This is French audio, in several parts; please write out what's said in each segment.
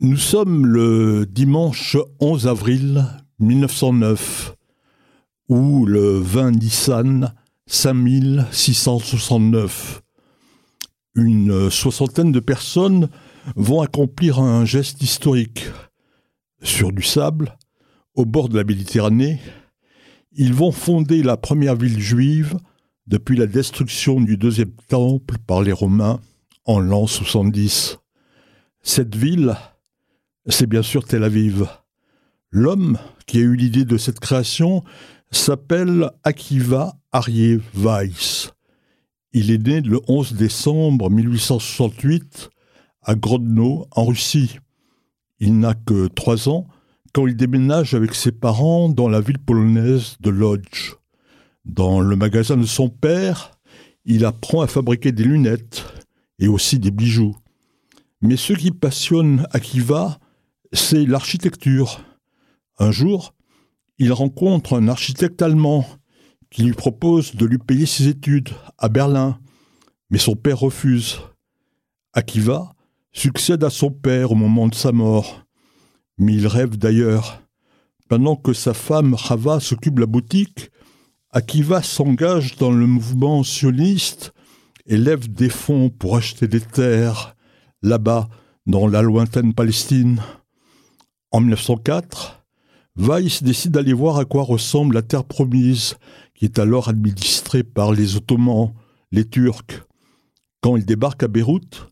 Nous sommes le dimanche 11 avril 1909, ou le 20 Nissan 5669. Une soixantaine de personnes vont accomplir un geste historique. Sur du sable, au bord de la Méditerranée, ils vont fonder la première ville juive depuis la destruction du deuxième temple par les Romains en l'an 70. Cette ville, c'est bien sûr Tel Aviv. L'homme qui a eu l'idée de cette création s'appelle Akiva Aryeh Weiss. Il est né le 11 décembre 1868 à Grodno, en Russie. Il n'a que trois ans quand il déménage avec ses parents dans la ville polonaise de Lodz. Dans le magasin de son père, il apprend à fabriquer des lunettes et aussi des bijoux. Mais ce qui passionne Akiva, c'est l'architecture. Un jour, il rencontre un architecte allemand qui lui propose de lui payer ses études à Berlin, mais son père refuse. Akiva succède à son père au moment de sa mort, mais il rêve d'ailleurs. Pendant que sa femme Rava s'occupe de la boutique, Akiva s'engage dans le mouvement sioniste et lève des fonds pour acheter des terres là-bas dans la lointaine Palestine. En 1904, Weiss décide d'aller voir à quoi ressemble la terre promise, qui est alors administrée par les Ottomans, les Turcs. Quand il débarque à Beyrouth,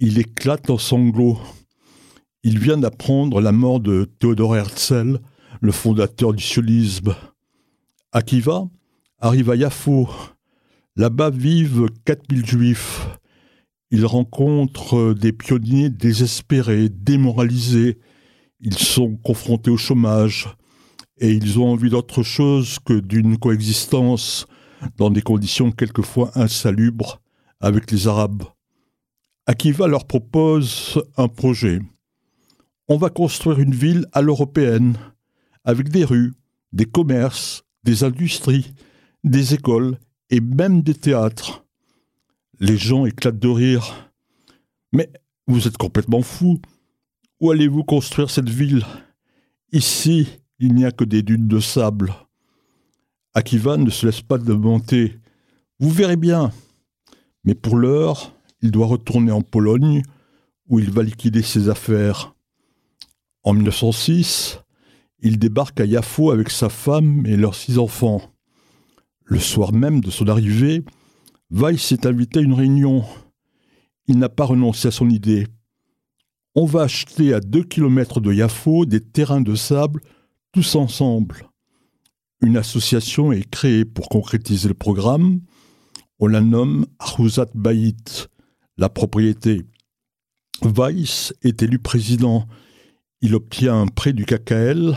il éclate en sanglots. Il vient d'apprendre la mort de Théodore Herzl, le fondateur du sionisme. Akiva arrive à Yafo. Là-bas vivent 4000 juifs. Il rencontre des pionniers désespérés, démoralisés, ils sont confrontés au chômage et ils ont envie d'autre chose que d'une coexistence dans des conditions quelquefois insalubres avec les Arabes. Akiva leur propose un projet. On va construire une ville à l'européenne, avec des rues, des commerces, des industries, des écoles et même des théâtres. Les gens éclatent de rire. Mais vous êtes complètement fou. Allez-vous construire cette ville? Ici, il n'y a que des dunes de sable. Akiva ne se laisse pas monter. Vous verrez bien. Mais pour l'heure, il doit retourner en Pologne, où il va liquider ses affaires. En 1906, il débarque à Yafo avec sa femme et leurs six enfants. Le soir même de son arrivée, Weiss est invité à une réunion. Il n'a pas renoncé à son idée on va acheter à deux kilomètres de Yafo des terrains de sable tous ensemble. Une association est créée pour concrétiser le programme. On la nomme Aruzat Bayit, la propriété. Weiss est élu président. Il obtient un prêt du KKL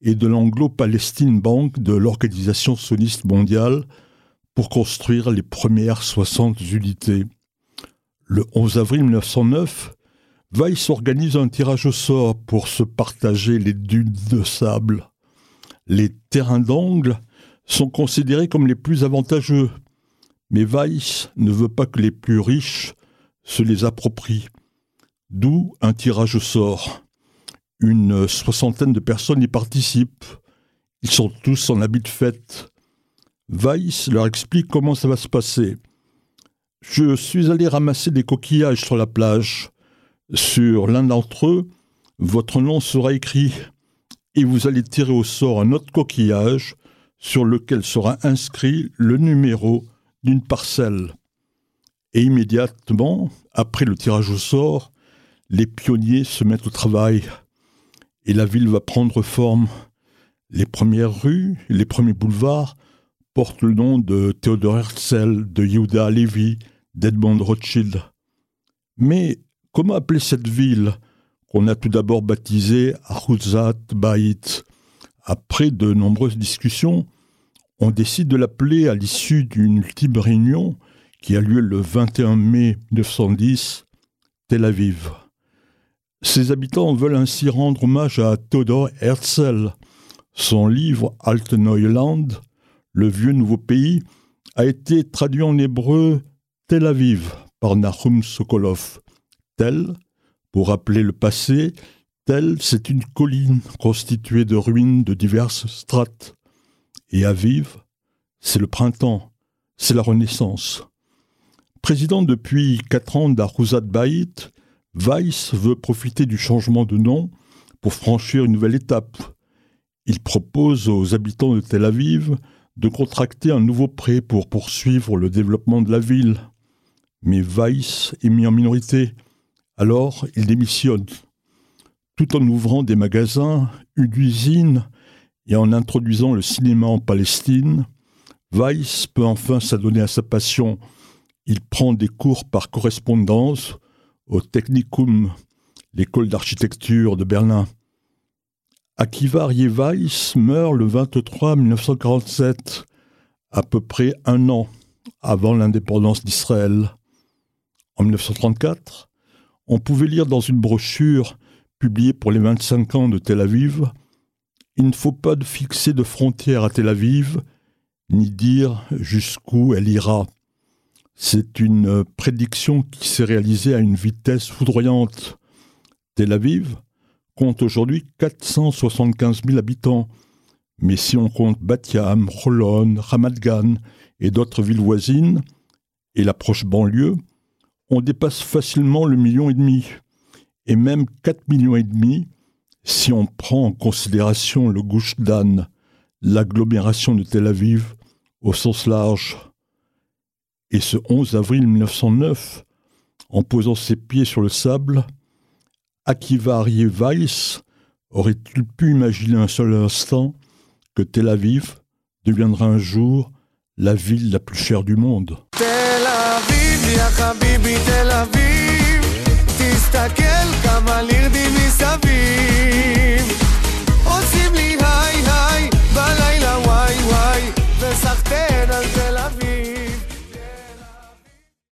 et de l'Anglo-Palestine Bank de l'Organisation sioniste mondiale pour construire les premières 60 unités. Le 11 avril 1909, Weiss organise un tirage au sort pour se partager les dunes de sable. Les terrains d'angle sont considérés comme les plus avantageux, mais Weiss ne veut pas que les plus riches se les approprient. D'où un tirage au sort. Une soixantaine de personnes y participent. Ils sont tous en habit de fête. Weiss leur explique comment ça va se passer. Je suis allé ramasser des coquillages sur la plage. Sur l'un d'entre eux, votre nom sera écrit et vous allez tirer au sort un autre coquillage sur lequel sera inscrit le numéro d'une parcelle. Et immédiatement, après le tirage au sort, les pionniers se mettent au travail et la ville va prendre forme. Les premières rues, les premiers boulevards portent le nom de Théodore Herzl, de Yehuda Levi, d'Edmond Rothschild. Mais Comment appeler cette ville qu'on a tout d'abord baptisée Aruzat Bait? Après de nombreuses discussions, on décide de l'appeler à l'issue d'une ultime réunion qui a lieu le 21 mai 1910, Tel Aviv. Ses habitants veulent ainsi rendre hommage à Theodor Herzl. Son livre Alt Neuland, Le vieux nouveau pays, a été traduit en hébreu Tel Aviv par Nahum Sokolov tel Pour rappeler le passé, Tel, c'est une colline constituée de ruines de diverses strates. Et Aviv, c'est le printemps, c'est la Renaissance. Président depuis quatre ans d'Aruzat Baït, Weiss veut profiter du changement de nom pour franchir une nouvelle étape. Il propose aux habitants de Tel Aviv de contracter un nouveau prêt pour poursuivre le développement de la ville. Mais Weiss est mis en minorité. Alors, il démissionne tout en ouvrant des magasins, une usine et en introduisant le cinéma en Palestine, Weiss peut enfin s'adonner à sa passion. Il prend des cours par correspondance au Technicum, l'école d'architecture de Berlin. Akiva Weiss meurt le 23 1947, à peu près un an avant l'indépendance d'Israël. En 1934, on pouvait lire dans une brochure publié pour les 25 ans de Tel Aviv, il ne faut pas fixer de frontières à Tel Aviv, ni dire jusqu'où elle ira. C'est une prédiction qui s'est réalisée à une vitesse foudroyante. Tel Aviv compte aujourd'hui 475 000 habitants, mais si on compte Batiam, Holon, Ramat Gan et d'autres villes voisines, et la proche banlieue, on dépasse facilement le million et demi et même 4 millions et demi si on prend en considération le Gouche d'Anne, l'agglomération de Tel Aviv au sens large. Et ce 11 avril 1909, en posant ses pieds sur le sable, Akiva Weiss aurait-il pu imaginer un seul instant que Tel Aviv deviendra un jour la ville la plus chère du monde? אביב, יא חביבי, תל אביב.